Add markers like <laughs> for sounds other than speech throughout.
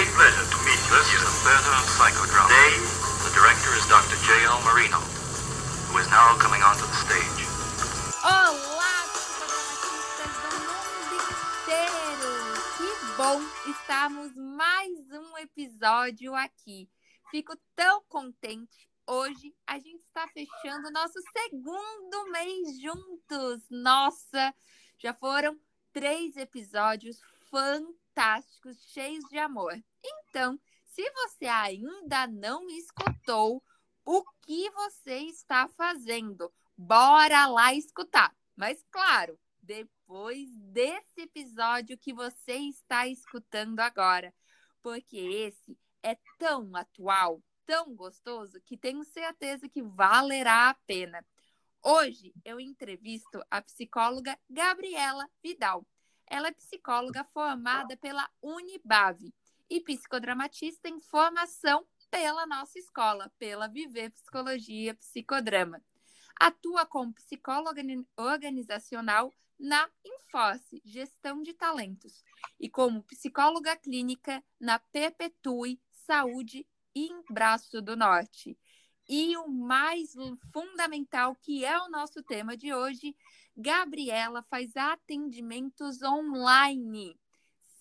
great pleasure to meet you. This is a of psychodrama. Today, the director is Dr. J.L. Marino, who is now coming onto the stage. Olá, psicodramatistas do mundo inteiro! Que bom estarmos mais um episódio aqui. Fico tão contente. Hoje a gente está fechando o nosso segundo mês juntos. Nossa, já foram três episódios fantásticos, cheios de amor. Então, se você ainda não escutou, o que você está fazendo? Bora lá escutar. Mas claro, depois desse episódio que você está escutando agora, porque esse é tão atual, tão gostoso, que tenho certeza que valerá a pena. Hoje eu entrevisto a psicóloga Gabriela Vidal. Ela é psicóloga formada pela Unibave e psicodramatista em formação pela nossa escola, pela Viver Psicologia Psicodrama. Atua como psicóloga organizacional na Enforce, Gestão de Talentos, e como psicóloga clínica na Perpetue Saúde em Braço do Norte. E o mais fundamental, que é o nosso tema de hoje, Gabriela faz atendimentos online.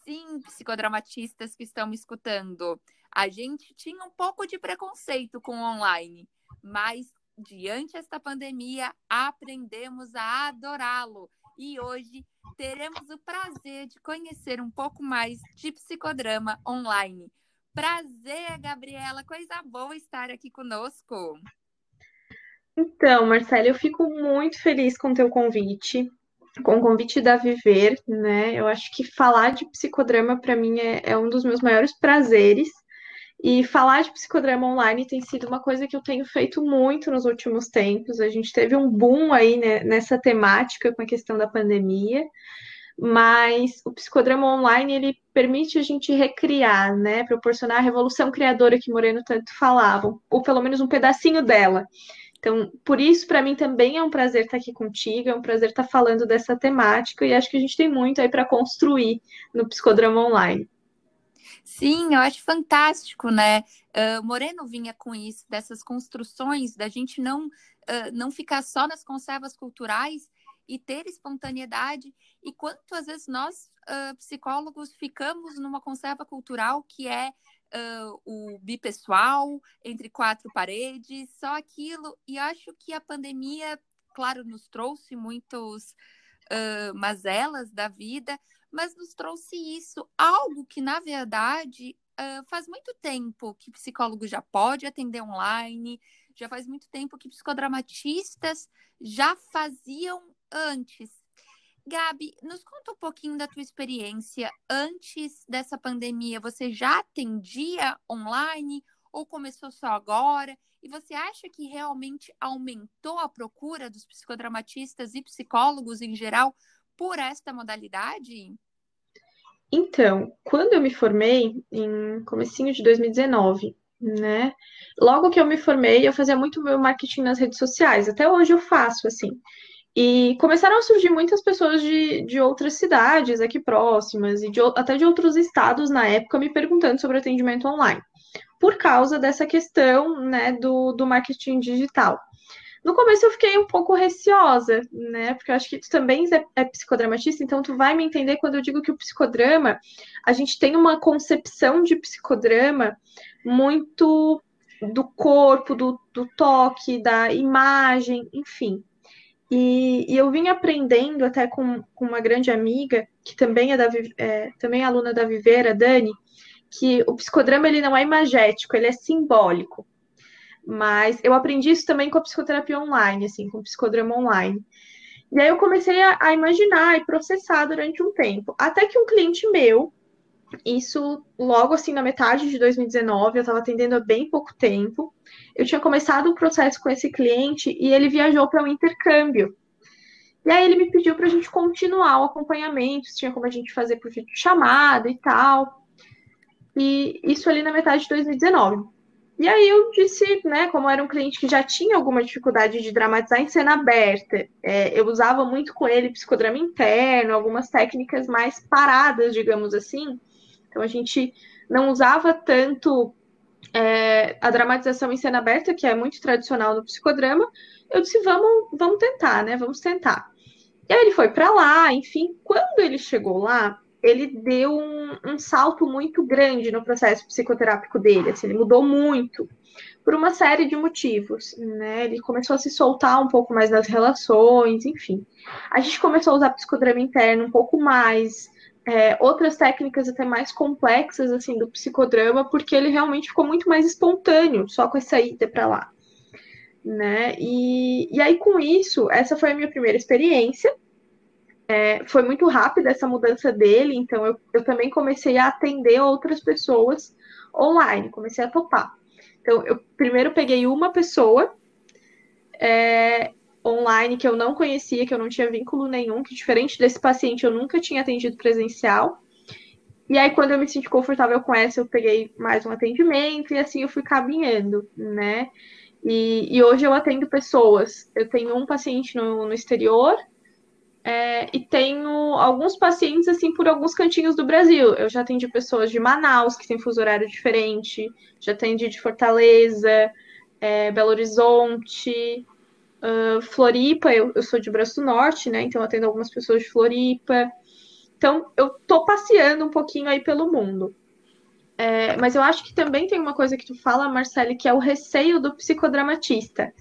Sim, psicodramatistas que estão me escutando. A gente tinha um pouco de preconceito com online, mas diante desta pandemia, aprendemos a adorá-lo. E hoje teremos o prazer de conhecer um pouco mais de psicodrama online. Prazer, Gabriela, coisa boa estar aqui conosco. Então, Marcela, eu fico muito feliz com o teu convite, com o convite da Viver, né? Eu acho que falar de psicodrama para mim é, é, um dos meus maiores prazeres. E falar de psicodrama online tem sido uma coisa que eu tenho feito muito nos últimos tempos. A gente teve um boom aí né, nessa temática com a questão da pandemia mas o psicodrama online ele permite a gente recriar, né, proporcionar a revolução criadora que Moreno tanto falava, ou pelo menos um pedacinho dela. Então, por isso, para mim também é um prazer estar aqui contigo, é um prazer estar falando dessa temática e acho que a gente tem muito aí para construir no psicodrama online. Sim, eu acho fantástico, né? Uh, Moreno vinha com isso, dessas construções, da gente não, uh, não ficar só nas conservas culturais e ter espontaneidade. E quanto às vezes nós, uh, psicólogos, ficamos numa conserva cultural que é uh, o bipessoal, entre quatro paredes, só aquilo. E acho que a pandemia, claro, nos trouxe muitos uh, mazelas da vida, mas nos trouxe isso, algo que, na verdade, Uh, faz muito tempo que psicólogo já pode atender online, já faz muito tempo que psicodramatistas já faziam antes. Gabi, nos conta um pouquinho da tua experiência antes dessa pandemia. Você já atendia online ou começou só agora? E você acha que realmente aumentou a procura dos psicodramatistas e psicólogos em geral por esta modalidade? Então, quando eu me formei, em comecinho de 2019, né? Logo que eu me formei, eu fazia muito meu marketing nas redes sociais. Até hoje eu faço, assim. E começaram a surgir muitas pessoas de, de outras cidades aqui próximas e de, até de outros estados na época me perguntando sobre atendimento online, por causa dessa questão né, do, do marketing digital. No começo eu fiquei um pouco receosa, né? Porque eu acho que tu também é, é, psicodramatista, então tu vai me entender quando eu digo que o psicodrama, a gente tem uma concepção de psicodrama muito do corpo, do, do toque, da imagem, enfim. E, e, eu vim aprendendo até com, com, uma grande amiga, que também é, da, é, também é aluna da Viveira, Dani, que o psicodrama ele não é imagético, ele é simbólico. Mas eu aprendi isso também com a psicoterapia online, assim, com o psicodrama online. E aí eu comecei a, a imaginar e processar durante um tempo. Até que um cliente meu, isso logo assim na metade de 2019, eu estava atendendo há bem pouco tempo. Eu tinha começado um processo com esse cliente e ele viajou para um intercâmbio. E aí ele me pediu para a gente continuar o acompanhamento, se tinha como a gente fazer por vídeo chamada e tal. E isso ali na metade de 2019. E aí eu disse, né, como era um cliente que já tinha alguma dificuldade de dramatizar em cena aberta, é, eu usava muito com ele psicodrama interno, algumas técnicas mais paradas, digamos assim, Então a gente não usava tanto é, a dramatização em cena aberta, que é muito tradicional no psicodrama. Eu disse, vamos, vamos tentar, né? Vamos tentar. E aí ele foi para lá, enfim. Quando ele chegou lá, ele deu um, um, salto muito grande no processo psicoterápico dele. Assim, ele mudou muito por uma série de motivos, né? Ele começou a se soltar um pouco mais das relações, enfim. A gente começou a usar psicodrama interno um pouco mais, é, outras técnicas até mais complexas assim do psicodrama, porque ele realmente ficou muito mais espontâneo só com essa ida para lá, né? E, e aí com isso, essa foi a minha primeira experiência. É, foi muito rápida essa mudança dele, então eu, eu também comecei a atender outras pessoas online, comecei a topar. Então, eu primeiro peguei uma pessoa é, online que eu não conhecia, que eu não tinha vínculo nenhum, que diferente desse paciente eu nunca tinha atendido presencial. E aí, quando eu me senti confortável com essa, eu peguei mais um atendimento e assim eu fui caminhando, né? E, e hoje eu atendo pessoas. Eu tenho um paciente no, no exterior é, e tenho alguns pacientes assim por alguns cantinhos do Brasil. Eu já atendi pessoas de Manaus, que tem fuso horário diferente, já atendi de Fortaleza, é, Belo Horizonte, Uh, Floripa, eu, eu, sou de Braço Norte, né? Então atendo algumas pessoas de Floripa. Então eu tô passeando um pouquinho aí pelo mundo. É, mas eu acho que também tem uma coisa que tu fala, Marcele, que é o receio do psicodramatista.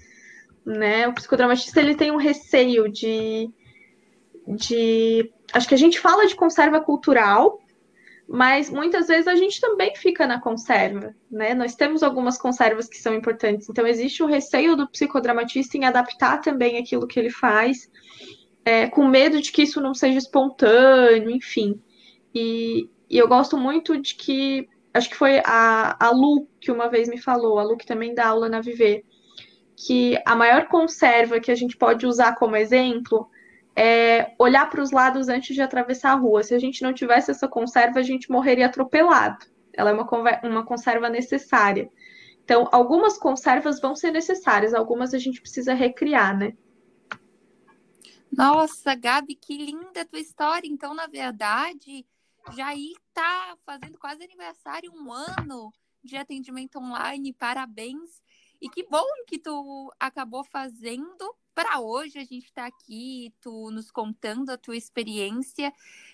Né? O psicodramatista ele tem um receio de, de. Acho que a gente fala de conserva cultural, mas muitas vezes a gente também fica na conserva, né? Nós temos algumas conservas que são importantes, então existe o receio do psicodramatista em adaptar também aquilo que ele faz, é, com medo de que isso não seja espontâneo, enfim. E, e, eu gosto muito de que, acho que foi a, a Lu que uma vez me falou, a Lu que também dá aula na Viver, que a maior conserva que a gente pode usar como exemplo é, olhar para os lados antes de atravessar a rua. Se a gente não tivesse essa conserva, a gente morreria atropelado. Ela é uma, uma conserva necessária. Então, algumas conservas vão ser necessárias, algumas a gente precisa recriar, né? Nossa, Gabi, que linda a tua história. Então, na verdade, Jair tá fazendo quase aniversário, um ano de atendimento online. Parabéns. E que bom que tu acabou fazendo para hoje a gente está aqui, tu nos contando a tua experiência,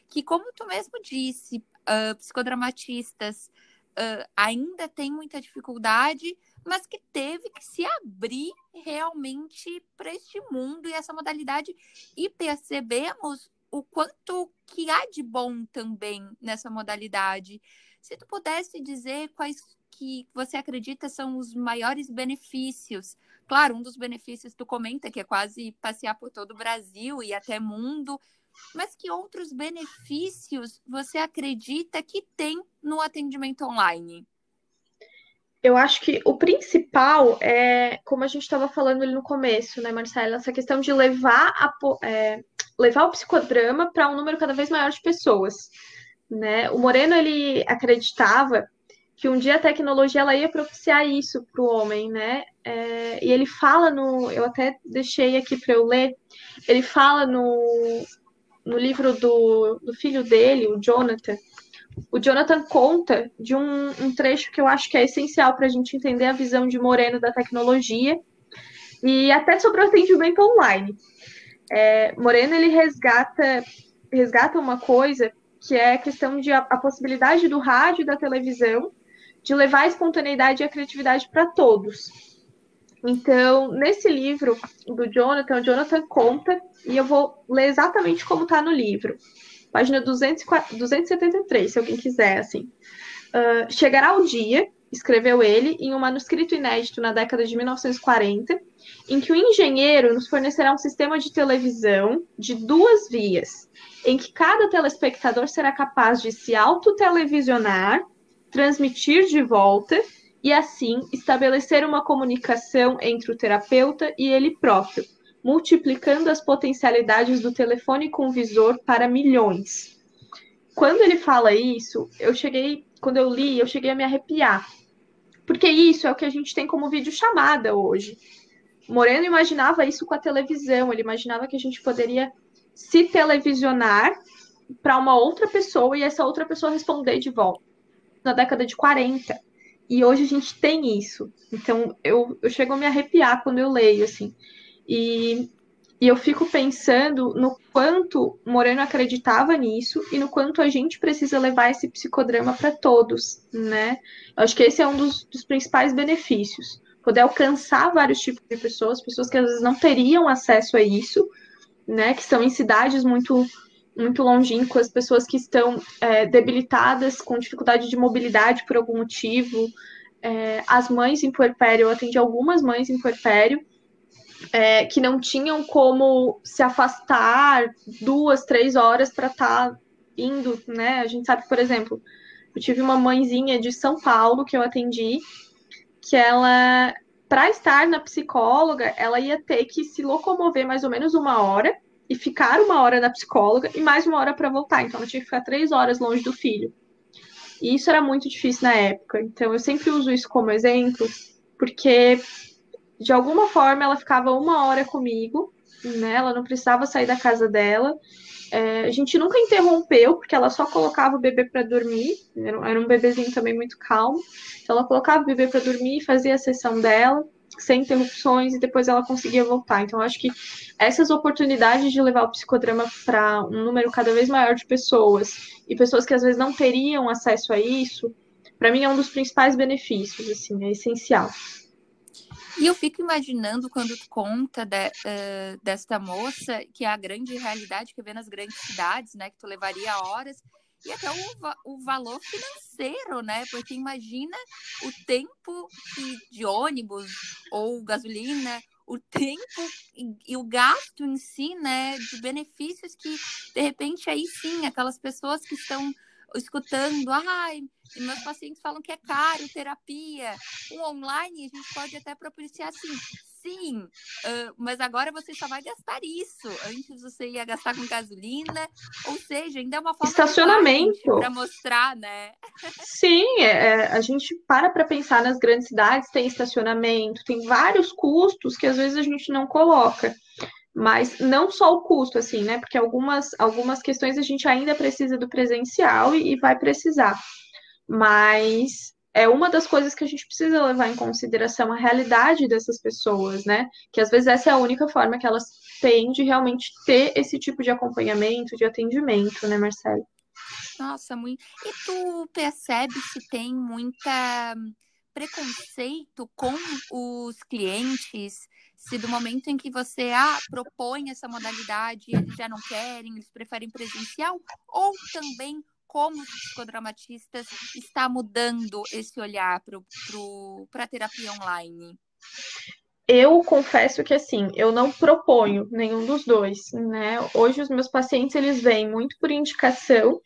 que como tu mesmo disse, uh, psicodramatistas uh, ainda tem muita dificuldade, mas que teve que se abrir realmente para este mundo e essa modalidade e percebemos o quanto que há de bom também nessa modalidade. Se tu pudesse dizer quais que você acredita são os maiores benefícios Claro, um dos benefícios tu comenta que é quase passear por todo o Brasil e até mundo, mas que outros benefícios você acredita que tem no atendimento online? Eu acho que o principal é, como a gente estava falando ali no começo, né, Marcela, essa questão de levar, a, é, levar o psicodrama para um número cada vez maior de pessoas. Né? O Moreno ele acreditava que um dia a tecnologia ela ia propiciar isso para o homem, né? É, e ele fala no, eu até deixei aqui para eu ler, ele fala no, no livro do, do filho dele, o Jonathan. O Jonathan conta de um, um trecho que eu acho que é essencial para a gente entender a visão de Moreno da tecnologia e até sobre o atendimento online. É, Moreno ele resgata resgata uma coisa que é a questão de a, a possibilidade do rádio e da televisão de levar a espontaneidade e a criatividade para todos. Então, nesse livro do Jonathan, o Jonathan conta, e eu vou ler exatamente como está no livro. Página 273, se alguém quiser, assim. Uh, chegará o dia, escreveu ele, em um manuscrito inédito na década de 1940, em que o engenheiro nos fornecerá um sistema de televisão de duas vias, em que cada telespectador será capaz de se autotelevisionar transmitir de volta e, assim, estabelecer uma comunicação entre o terapeuta e ele próprio, multiplicando as potencialidades do telefone com visor para milhões. Quando ele fala isso, eu cheguei, quando eu li, eu cheguei a me arrepiar. Porque isso é o que a gente tem como vídeo chamada hoje. Moreno imaginava isso com a televisão, ele imaginava que a gente poderia se televisionar para uma outra pessoa e essa outra pessoa responder de volta. Na década de 40. E hoje a gente tem isso. Então eu, eu chego a me arrepiar quando eu leio, assim. E, e eu fico pensando no quanto Moreno acreditava nisso e no quanto a gente precisa levar esse psicodrama para todos, né? Eu acho que esse é um dos, dos principais benefícios. Poder alcançar vários tipos de pessoas, pessoas que às vezes não teriam acesso a isso, né? Que estão em cidades muito muito longínquas, pessoas que estão é, debilitadas, com dificuldade de mobilidade por algum motivo, é, as mães em puerpério, eu atendi algumas mães em puerpério, é, que não tinham como se afastar duas, três horas para estar tá indo, né? A gente sabe, por exemplo, eu tive uma mãezinha de São Paulo que eu atendi, que ela, para estar na psicóloga, ela ia ter que se locomover mais ou menos uma hora e ficar uma hora na psicóloga e mais uma hora para voltar. Então, ela tinha que ficar três horas longe do filho. E isso era muito difícil na época. Então, eu sempre uso isso como exemplo, porque de alguma forma ela ficava uma hora comigo, né? Ela não precisava sair da casa dela. É, a gente nunca interrompeu, porque ela só colocava o bebê para dormir. Era, um bebezinho também muito calmo. Então, ela colocava o bebê para dormir, fazia a sessão dela sem interrupções e depois ela conseguia voltar. Então, acho que essas oportunidades de levar o psicodrama para um número cada vez maior de pessoas e pessoas que às vezes não teriam acesso a isso, para mim é um dos principais benefícios, assim, é essencial. E eu fico imaginando quando tu conta de, uh, desta moça, que é a grande realidade que vê nas grandes cidades, né? Que tu levaria horas e até o, o valor financeiro, né? Porque imagina o tempo de ônibus ou gasolina, o tempo e, o gasto em si, né? De benefícios que, de repente, aí sim, aquelas pessoas que estão escutando, ai, meus pacientes falam que é caro terapia. O online a gente pode até propiciar assim, sim, uh, mas agora você só vai gastar isso. Antes você ia gastar com gasolina, ou seja, ainda é uma forma estacionamento para mostrar, né? Sim, é, é a gente para para pensar nas grandes cidades, tem estacionamento, tem vários custos que às vezes a gente não coloca. Mas não só o custo, assim, né? Porque algumas, algumas questões a gente ainda precisa do presencial e, e vai precisar. Mas é uma das coisas que a gente precisa levar em consideração a realidade dessas pessoas, né? Que às vezes essa é a única forma que elas têm de realmente ter esse tipo de acompanhamento, de atendimento, né, Marcelo? Nossa, muito. E tu percebe se tem muita preconceito com os clientes? Se do momento em que você ah, propõe essa modalidade, eles já não querem, eles preferem presencial, ou também como os psicodramatistas está mudando esse olhar para a terapia online? Eu confesso que assim, eu não proponho nenhum dos dois, né? Hoje os meus pacientes eles vêm muito por indicação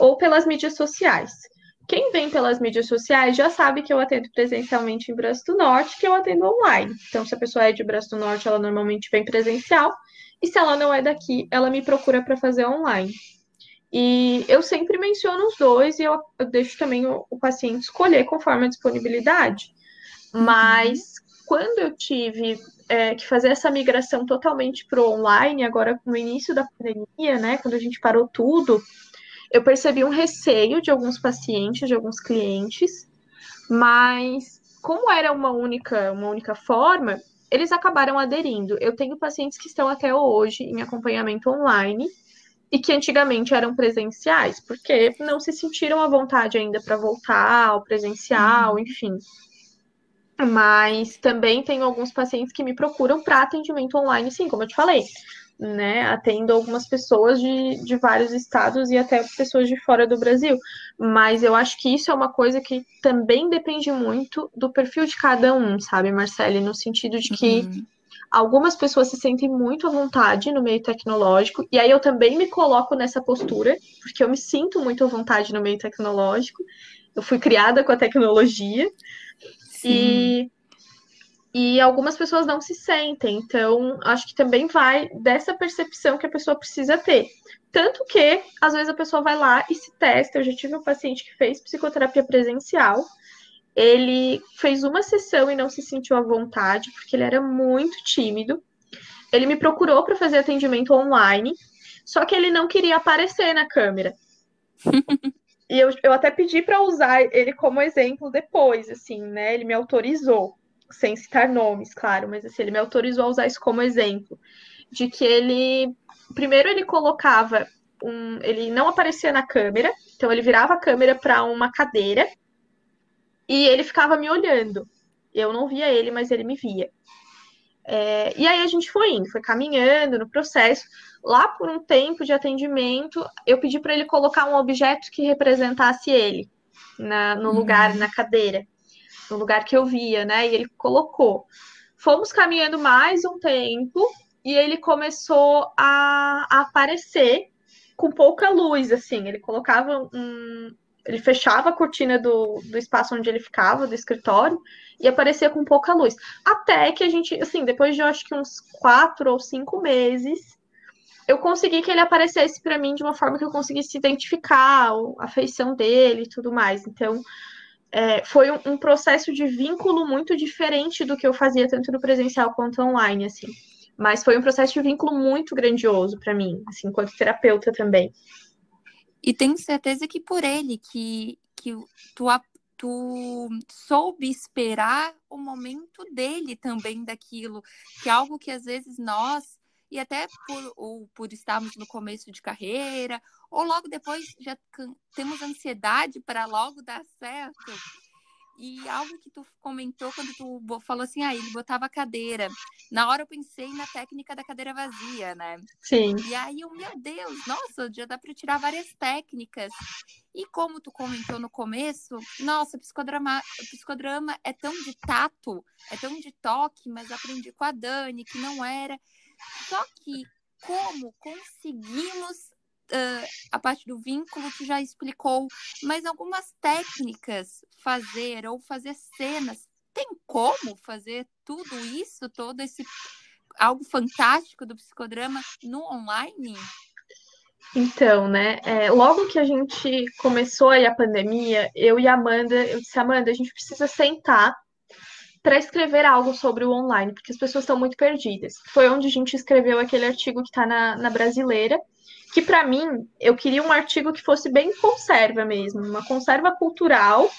ou pelas mídias sociais. Quem vem pelas mídias sociais já sabe que eu atendo presencialmente em Braço do Norte, que eu atendo online. Então, se a pessoa é de Braço do Norte, ela normalmente vem presencial, e se ela não é daqui, ela me procura para fazer online. E eu sempre menciono os dois e eu, eu deixo também o, o, paciente escolher conforme a disponibilidade. Uhum. Mas quando eu tive é, que fazer essa migração totalmente para o online, agora no início da pandemia, né, quando a gente parou tudo, eu percebi um receio de alguns pacientes, de alguns clientes, mas como era uma única, uma única forma, eles acabaram aderindo. Eu tenho pacientes que estão até hoje em acompanhamento online e que antigamente eram presenciais, porque não se sentiram à vontade ainda para voltar ao presencial, uhum. enfim. Mas também tenho alguns pacientes que me procuram para atendimento online, sim, como eu te falei, né? Atendo algumas pessoas de, de vários estados e até pessoas de fora do Brasil. Mas eu acho que isso é uma coisa que também depende muito do perfil de cada um, sabe, Marcele? No sentido de que. Uhum Algumas pessoas se sentem muito à vontade no meio tecnológico, e aí eu também me coloco nessa postura, porque eu me sinto muito à vontade no meio tecnológico. Eu fui criada com a tecnologia. Sim. E, e algumas pessoas não se sentem. Então, acho que também vai dessa percepção que a pessoa precisa ter. Tanto que, às vezes, a pessoa vai lá e se testa. Eu já tive um paciente que fez psicoterapia presencial ele fez uma sessão e não se sentiu à vontade, porque ele era muito tímido. Ele me procurou para fazer atendimento online, Só que ele não queria aparecer na câmera. <laughs> e eu, eu até pedi para usar ele como exemplo depois, assim, né? Ele me autorizou, sem citar nomes, claro, mas assim, ele me autorizou a usar isso como exemplo. De que ele. Primeiro, ele colocava um. Ele não aparecia na câmera, então ele virava a câmera para uma cadeira e ele ficava me olhando. Eu não via ele, mas ele me via. É, e aí a gente foi indo, foi caminhando no processo. Lá por um tempo de atendimento, eu pedi para ele colocar um objeto que representasse ele na, no uhum. lugar, na cadeira, no lugar que eu via, né? E ele colocou. Fomos caminhando mais um tempo e ele começou a, a aparecer com pouca luz, assim. Ele colocava um, ele fechava a cortina do, do espaço onde ele ficava, do escritório, e aparecia com pouca luz. Até que a gente, assim, depois de eu acho que uns quatro ou cinco meses, eu consegui que ele aparecesse para mim de uma forma que eu conseguisse identificar a feição dele e tudo mais. Então, é, foi um, um, processo de vínculo muito diferente do que eu fazia tanto no presencial quanto online, assim. Mas foi um processo de vínculo muito grandioso para mim, assim, enquanto terapeuta também. E tenho certeza que por ele que, que tu, tu soube esperar o momento dele também daquilo, que é algo que às vezes nós, e até por, ou por estarmos no começo de carreira, ou logo depois já temos ansiedade para logo dar certo. E algo que tu comentou quando tu falou assim, ah, ele botava a cadeira. Na hora eu pensei na técnica da cadeira vazia, né? Sim. E aí eu, meu Deus, nossa, já dá para tirar várias técnicas. E como tu comentou no começo, nossa, psicodrama, psicodrama é tão de tato, é tão de toque, mas aprendi com a Dani que não era. Só que como conseguimos uh, a parte do vínculo tu já explicou, mas algumas técnicas fazer ou fazer cenas, tem como fazer tudo isso, todo esse algo fantástico do psicodrama no online? Então, né, é, logo que a gente começou aí a pandemia, eu e a Amanda, eu disse, Amanda, a gente precisa sentar para escrever algo sobre o online, porque as pessoas estão muito perdidas. Foi onde a gente escreveu aquele artigo que está na, na brasileira, que para mim eu queria um artigo que fosse bem conserva mesmo, uma conserva cultural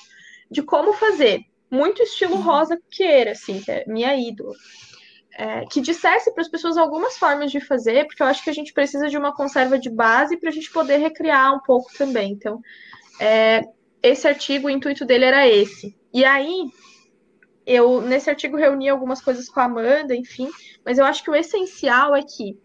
de como fazer, muito estilo uhum. Rosa Queira, assim, que é minha ídola. É, que dissesse para as pessoas algumas formas de fazer, porque eu acho que a gente precisa de uma conserva de base para a gente poder recriar um pouco também. Então, é, esse artigo, o intuito dele era esse. E aí, eu nesse artigo reuni algumas coisas com a Amanda, enfim, mas eu acho que o essencial é que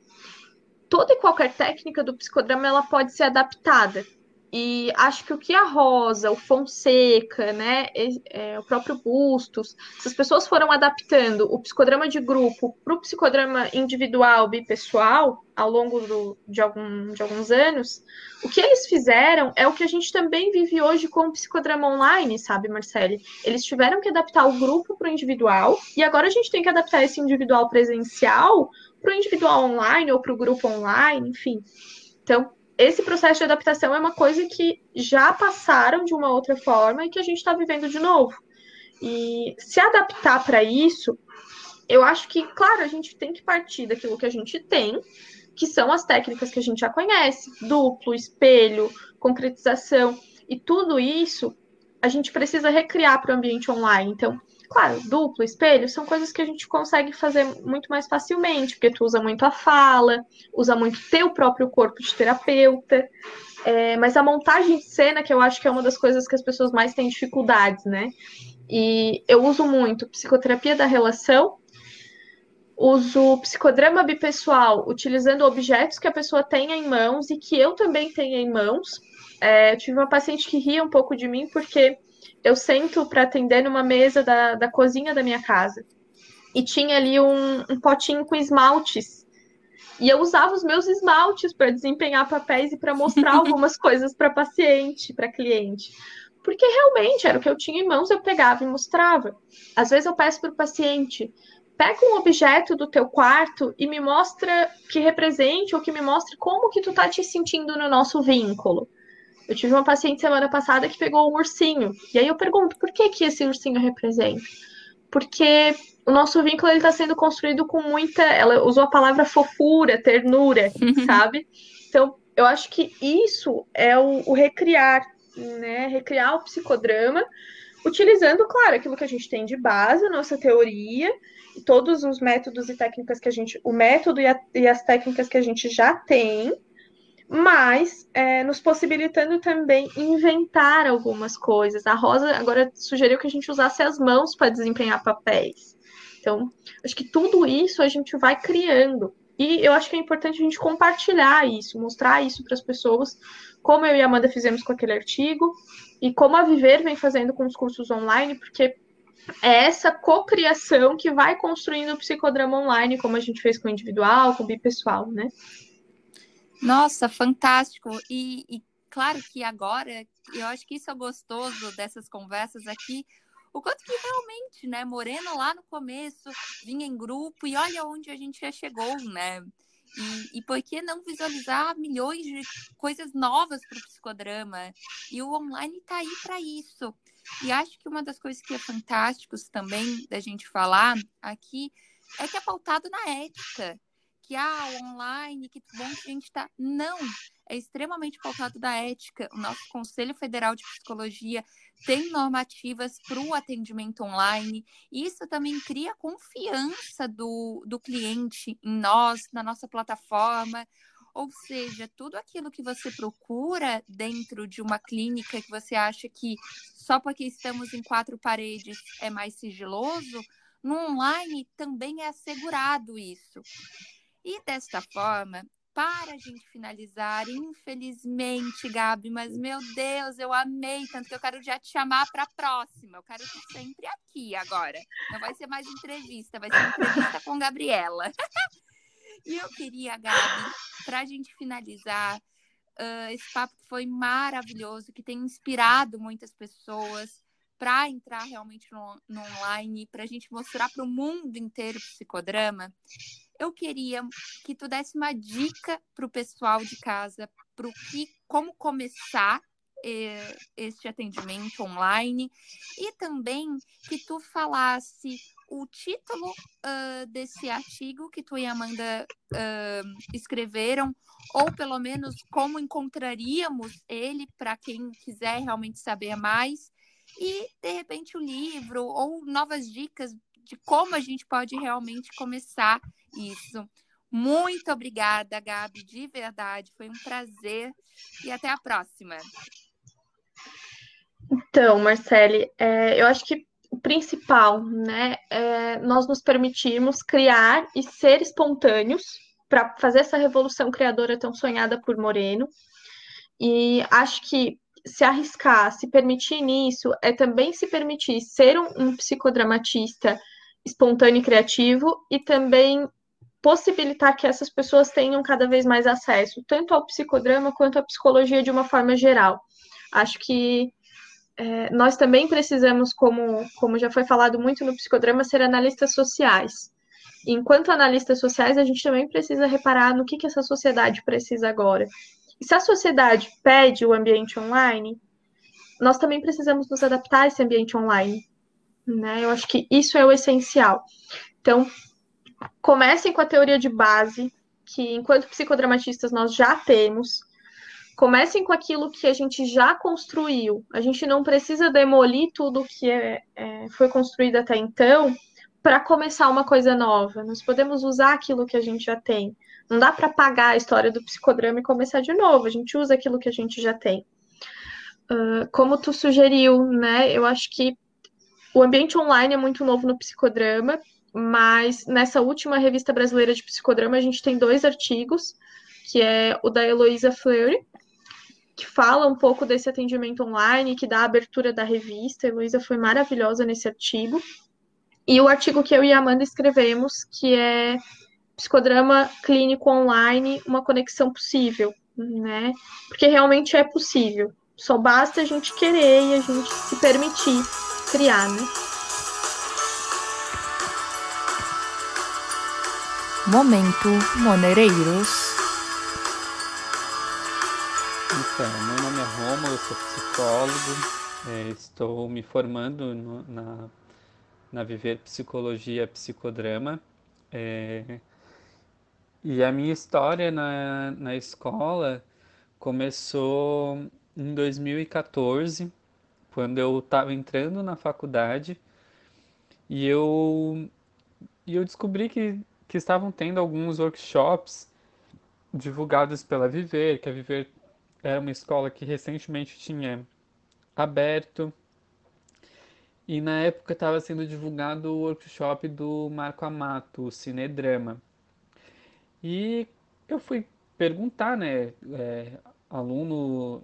toda e qualquer técnica do psicodrama ela pode ser adaptada. E acho que o que a Rosa, o Fonseca, né, é, o próprio Bustos, se as pessoas foram adaptando o psicodrama de grupo para o psicodrama individual, bipessoal, ao longo do, de, algum, de alguns anos, o que eles fizeram é o que a gente também vive hoje com o psicodrama online, sabe, Marcele? Eles tiveram que adaptar o grupo para o individual, e agora a gente tem que adaptar esse individual presencial para o individual online ou para o grupo online, enfim. Então, esse processo de adaptação é uma coisa que já passaram de uma outra forma e que a gente está vivendo de novo. E se adaptar para isso, eu acho que, claro, a gente tem que partir daquilo que a gente tem, que são as técnicas que a gente já conhece, duplo, espelho, concretização, e tudo isso a gente precisa recriar para o ambiente online. Então, Claro, duplo, espelho, são coisas que a gente consegue fazer muito mais facilmente, porque tu usa muito a fala, usa muito teu próprio corpo de terapeuta. É, mas a montagem de cena, que eu acho que é uma das coisas que as pessoas mais têm dificuldades, né? E eu uso muito psicoterapia da relação, uso psicodrama bipessoal, utilizando objetos que a pessoa tenha em mãos e que eu também tenha em mãos. É, tive uma paciente que ria um pouco de mim porque eu sento para atender numa mesa da, da cozinha da minha casa. E tinha ali um, um potinho com esmaltes. E eu usava os meus esmaltes para desempenhar papéis e para mostrar <laughs> algumas coisas para paciente, para cliente. Porque realmente era o que eu tinha em mãos, eu pegava e mostrava. Às vezes eu peço para o paciente, pega um objeto do teu quarto e me mostra que represente ou que me mostre como que tu tá te sentindo no nosso vínculo. Eu tive uma paciente semana passada que pegou um ursinho. E aí eu pergunto, por que que esse ursinho representa? Porque o nosso vínculo está sendo construído com muita. Ela usou a palavra fofura, ternura, sabe? Então, eu acho que isso é o, o recriar, né? Recriar o psicodrama, utilizando, claro, aquilo que a gente tem de base, a nossa teoria, e todos os métodos e técnicas que a gente. O método e, a, e as técnicas que a gente já tem, mas é, nos possibilitando também inventar algumas coisas. A Rosa agora sugeriu que a gente usasse as mãos para desempenhar papéis. Então, acho que tudo isso a gente vai criando. E eu acho que é importante a gente compartilhar isso, mostrar isso para as pessoas, como eu e a Amanda fizemos com aquele artigo, e como a Viver vem fazendo com os cursos online, porque é essa cocriação que vai construindo o psicodrama online, como a gente fez com o individual, com o bipessoal, né? Nossa, fantástico. E, e claro que agora, eu acho que isso é gostoso dessas conversas aqui, o quanto que realmente, né, Moreno lá no começo vinha em grupo e olha onde a gente já chegou, né? E, e por que não visualizar milhões de coisas novas para o psicodrama? E o online está aí para isso. E acho que uma das coisas que é fantástico também da gente falar aqui é que é pautado na ética que ah, online, que bom que a gente está. Não, é extremamente pautado da ética. O nosso Conselho Federal de Psicologia tem normativas para o atendimento online. Isso também cria confiança do, do cliente em nós, na nossa plataforma. Ou seja, tudo aquilo que você procura dentro de uma clínica que você acha que só porque estamos em quatro paredes é mais sigiloso, no online também é assegurado isso. E desta forma, para a gente finalizar, infelizmente, Gabi, mas meu Deus, eu amei, tanto que eu quero já te chamar para a próxima. Eu quero te sempre aqui agora. Não vai ser mais entrevista, vai ser entrevista com Gabriela. <laughs> e eu queria, Gabi, para a gente finalizar, uh, esse papo foi maravilhoso, que tem inspirado muitas pessoas para entrar realmente no, no online, para a gente mostrar para o mundo inteiro o psicodrama eu queria que tu desse uma dica para o pessoal de casa, para que, como começar eh, este atendimento online e também que tu falasse o título uh, desse artigo que tu e Amanda uh, escreveram, ou pelo menos como encontraríamos ele para quem quiser realmente saber mais, e de repente o livro ou novas dicas de como a gente pode realmente começar isso. Muito obrigada, Gabi, de verdade. Foi um prazer e até a próxima. Então, Marcele, é, eu acho que o principal, né, é nós nos permitirmos criar e ser espontâneos para fazer essa revolução criadora tão sonhada por Moreno. E acho que se arriscar, se permitir nisso, é também se permitir ser um, um psicodramatista espontâneo e criativo e também possibilitar que essas pessoas tenham cada vez mais acesso, tanto ao psicodrama quanto à psicologia de uma forma geral. Acho que é, nós também precisamos, como, como já foi falado muito no psicodrama, ser analistas sociais. Enquanto analistas sociais, a gente também precisa reparar no que, que essa sociedade precisa agora. E se a sociedade pede o ambiente online, nós também precisamos nos adaptar a esse ambiente online. Né? Eu acho que isso é o essencial. Então, comecem com a teoria de base, que enquanto psicodramatistas nós já temos. Comecem com aquilo que a gente já construiu. A gente não precisa demolir tudo que é, é, foi construído até então para começar uma coisa nova. Nós podemos usar aquilo que a gente já tem. Não dá para apagar a história do psicodrama e começar de novo. A gente usa aquilo que a gente já tem. Uh, como tu sugeriu, né? Eu acho que o ambiente online é muito novo no psicodrama mas nessa última revista brasileira de psicodrama a gente tem dois artigos, que é o da Heloísa Fleury, que fala um pouco desse atendimento online, que dá a abertura da revista. A Heloísa foi maravilhosa nesse artigo. E o artigo que eu e a Amanda escrevemos, que é Psicodrama Clínico Online, uma conexão possível, né? Porque realmente é possível. Só basta a gente querer e a gente se permitir criar, né? Momento Monereiros. Então, meu nome é Roma, eu sou psicólogo, é, estou me formando no, na, na Viver Psicologia Psicodrama. É, E a minha história na, na escola começou em 2014, quando eu estava entrando na faculdade e eu, e eu descobri que, que estavam tendo alguns workshops divulgados pela Viver, que a Viver era uma escola que recentemente tinha aberto. E na época estava sendo divulgado o workshop do Marco Amato, o Cinedrama. E eu fui perguntar, né, é, aluno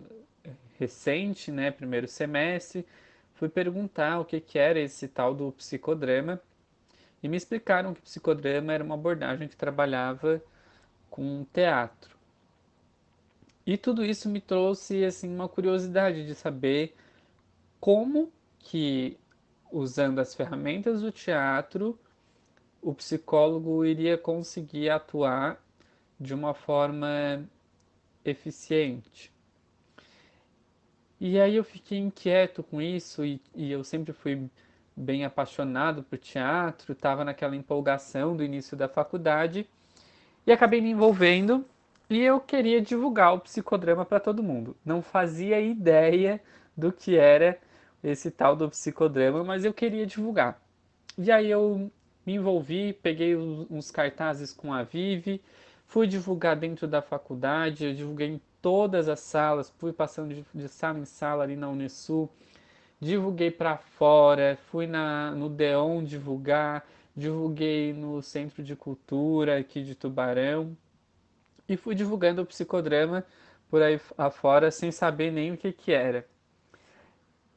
recente, né, primeiro semestre, fui perguntar o que, que era esse tal do psicodrama e me explicaram que psicodrama era uma abordagem que trabalhava com teatro. E tudo isso me trouxe assim uma curiosidade de saber como que usando as ferramentas do teatro o psicólogo iria conseguir atuar de uma forma eficiente. E aí eu fiquei inquieto com isso e, e eu sempre fui bem apaixonado por teatro, estava naquela empolgação do início da faculdade e acabei me envolvendo e eu queria divulgar o psicodrama para todo mundo. Não fazia ideia do que era esse tal do psicodrama, mas eu queria divulgar. E aí eu me envolvi, peguei uns cartazes com a Vive, fui divulgar dentro da faculdade, eu divulguei em todas as salas, fui passando de, de sala em sala ali na Unesul, divulguei para fora, fui na, no Deon divulgar, divulguei no Centro de Cultura aqui de Tubarão e fui divulgando o psicodrama por aí afora sem saber nem o que, que era.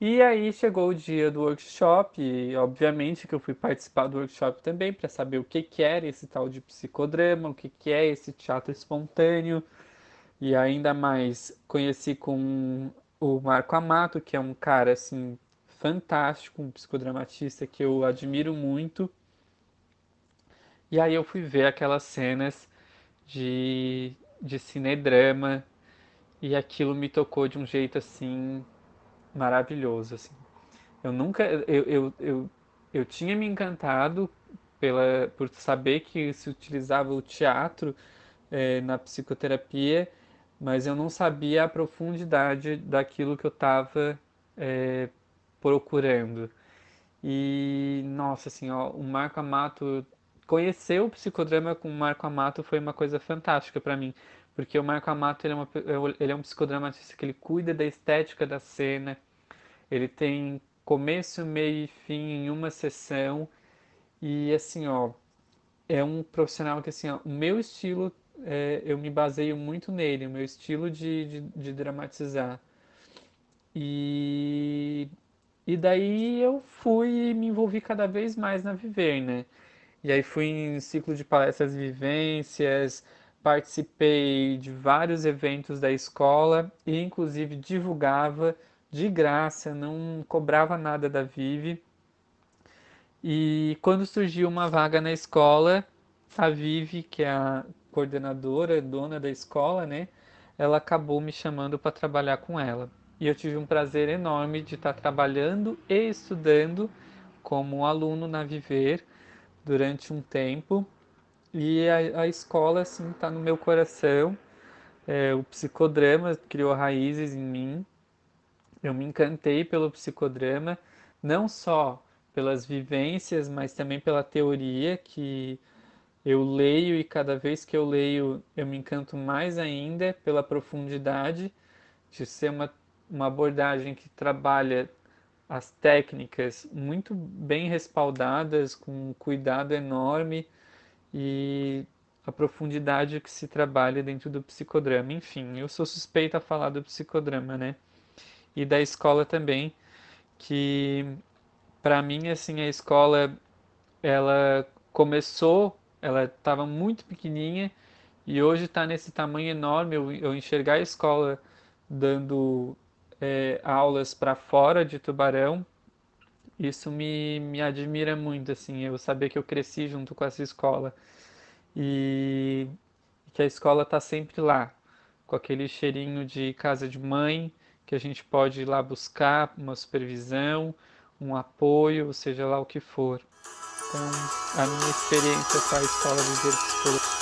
E aí chegou o dia do workshop, e obviamente que eu fui participar do workshop também para saber o que, que era esse tal de psicodrama, o que, que é esse teatro espontâneo, e ainda mais conheci com o Marco Amato, que é um cara assim fantástico, um psicodramatista que eu admiro muito. E aí eu fui ver aquelas cenas de, de cinedrama e aquilo me tocou de um jeito assim maravilhoso, assim. Eu nunca, eu, eu, eu, eu tinha me encantado pela, por saber que se utilizava o teatro é, na psicoterapia, mas eu não sabia a profundidade daquilo que eu estava é, procurando. E, nossa, assim, ó, o Marco Amato, conhecer o psicodrama com o Marco Amato foi uma coisa fantástica para mim, porque o Marco Amato ele é, uma, ele é um psicodramatista que ele cuida da estética da cena, ele tem começo, meio e fim em uma sessão. E assim, ó, é um profissional que assim, ó, o meu estilo, é, eu me baseio muito nele, o meu estilo de, de, de dramatizar. E, e daí eu fui e me envolvi cada vez mais na Viver, né? E aí fui em ciclo de palestras e vivências, participei de vários eventos da escola e inclusive divulgava de graça, não cobrava nada da Vive. E quando surgiu uma vaga na escola, a Vive, que é a coordenadora, dona da escola, né, ela acabou me chamando para trabalhar com ela. E eu tive um prazer enorme de estar trabalhando e estudando como aluno na Viver durante um tempo. E a, a escola, assim, está no meu coração. É, o psicodrama criou raízes em mim eu me encantei pelo psicodrama, não só pelas vivências, mas também pela teoria que eu leio e cada vez que eu leio eu me encanto mais ainda pela profundidade de ser uma, uma abordagem que trabalha as técnicas muito bem respaldadas, com um cuidado enorme e a profundidade que se trabalha dentro do psicodrama. Enfim, eu sou suspeita a falar do psicodrama, né? e da escola também, que para mim assim a escola ela começou, ela estava muito pequenininha e hoje está nesse tamanho enorme. Eu, eu, enxergar a escola dando é, aulas para fora de Tubarão, isso me, me admira muito, assim, eu saber que eu cresci junto com essa escola e que a escola está sempre lá, com aquele cheirinho de casa de mãe, que a gente pode ir lá buscar uma supervisão, um apoio, seja lá o que for. Então, a minha experiência com a escola Viver Psicologia.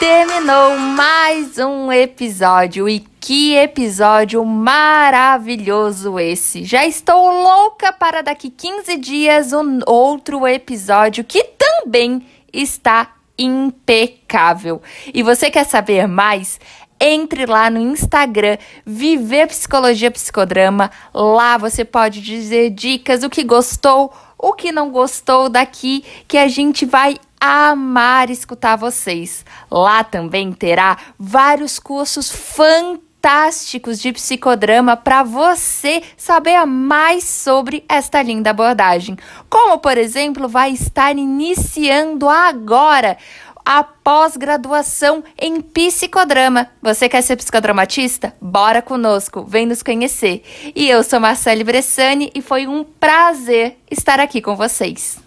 Terminou mais um episódio e que episódio maravilhoso esse! Já estou louca para daqui 15 dias um outro episódio que também está impecável. E você quer saber mais? Entre lá no Instagram, Viver Psicologia Psicodrama. Lá você pode dizer dicas, o que gostou, o que não gostou daqui, que a gente vai amar escutar vocês. Lá também terá vários cursos fantásticos de psicodrama para você saber mais sobre esta linda abordagem. Como, por exemplo, vai estar iniciando agora a pós-graduação em psicodrama. Você quer ser psicodramatista? Bora conosco, vem nos conhecer. E eu sou Marcele Bressani e foi um prazer estar aqui com vocês.